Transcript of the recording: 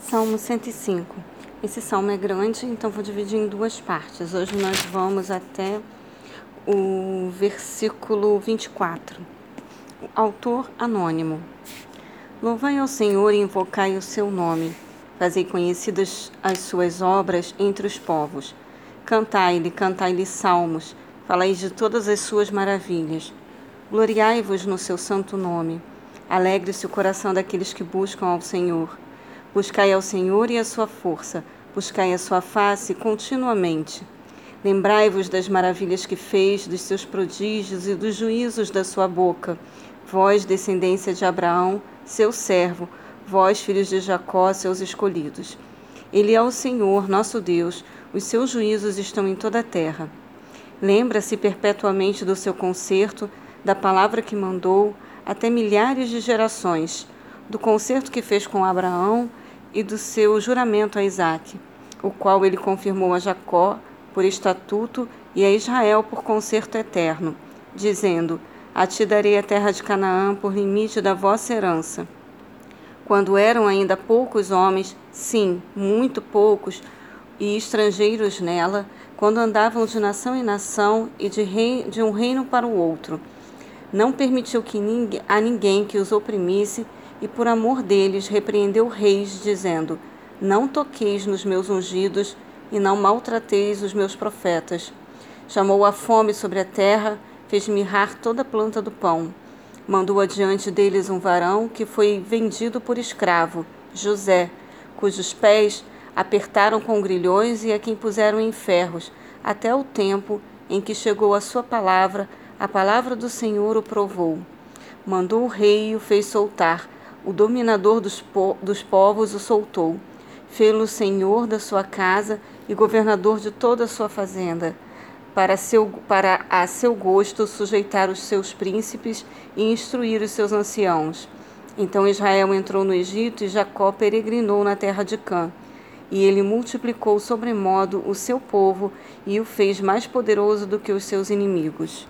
Salmo 105. Esse salmo é grande, então vou dividir em duas partes. Hoje nós vamos até o versículo 24. O autor anônimo. Louvai ao Senhor e invocai o seu nome. Fazei conhecidas as suas obras entre os povos. Cantai-lhe, cantai-lhe salmos. Falai de todas as suas maravilhas. Gloriai-vos no seu santo nome. Alegre-se o coração daqueles que buscam ao Senhor. Buscai ao Senhor e a sua força, buscai a sua face continuamente. Lembrai-vos das maravilhas que fez, dos seus prodígios e dos juízos da sua boca. Vós, descendência de Abraão, seu servo, vós, filhos de Jacó, seus escolhidos. Ele é o Senhor, nosso Deus, os seus juízos estão em toda a terra. Lembra-se perpetuamente do seu concerto, da palavra que mandou, até milhares de gerações do concerto que fez com Abraão e do seu juramento a Isaque, o qual ele confirmou a Jacó por estatuto e a Israel por concerto eterno, dizendo: A ti darei a terra de Canaã por limite da vossa herança. Quando eram ainda poucos homens, sim, muito poucos, e estrangeiros nela, quando andavam de nação em nação e de, rei, de um reino para o outro. Não permitiu que a ninguém que os oprimisse e por amor deles repreendeu reis, dizendo: Não toqueis nos meus ungidos e não maltrateis os meus profetas. Chamou a fome sobre a terra, fez mirrar toda a planta do pão. Mandou adiante deles um varão que foi vendido por escravo, José, cujos pés apertaram com grilhões e a quem puseram em ferros, até o tempo em que chegou a sua palavra, a palavra do Senhor o provou. Mandou o rei e o fez soltar o dominador dos, po dos povos o soltou. Fê-lo senhor da sua casa e governador de toda a sua fazenda, para, seu, para a seu gosto sujeitar os seus príncipes e instruir os seus anciãos. Então Israel entrou no Egito e Jacó peregrinou na terra de Cã. E ele multiplicou sobremodo o seu povo e o fez mais poderoso do que os seus inimigos.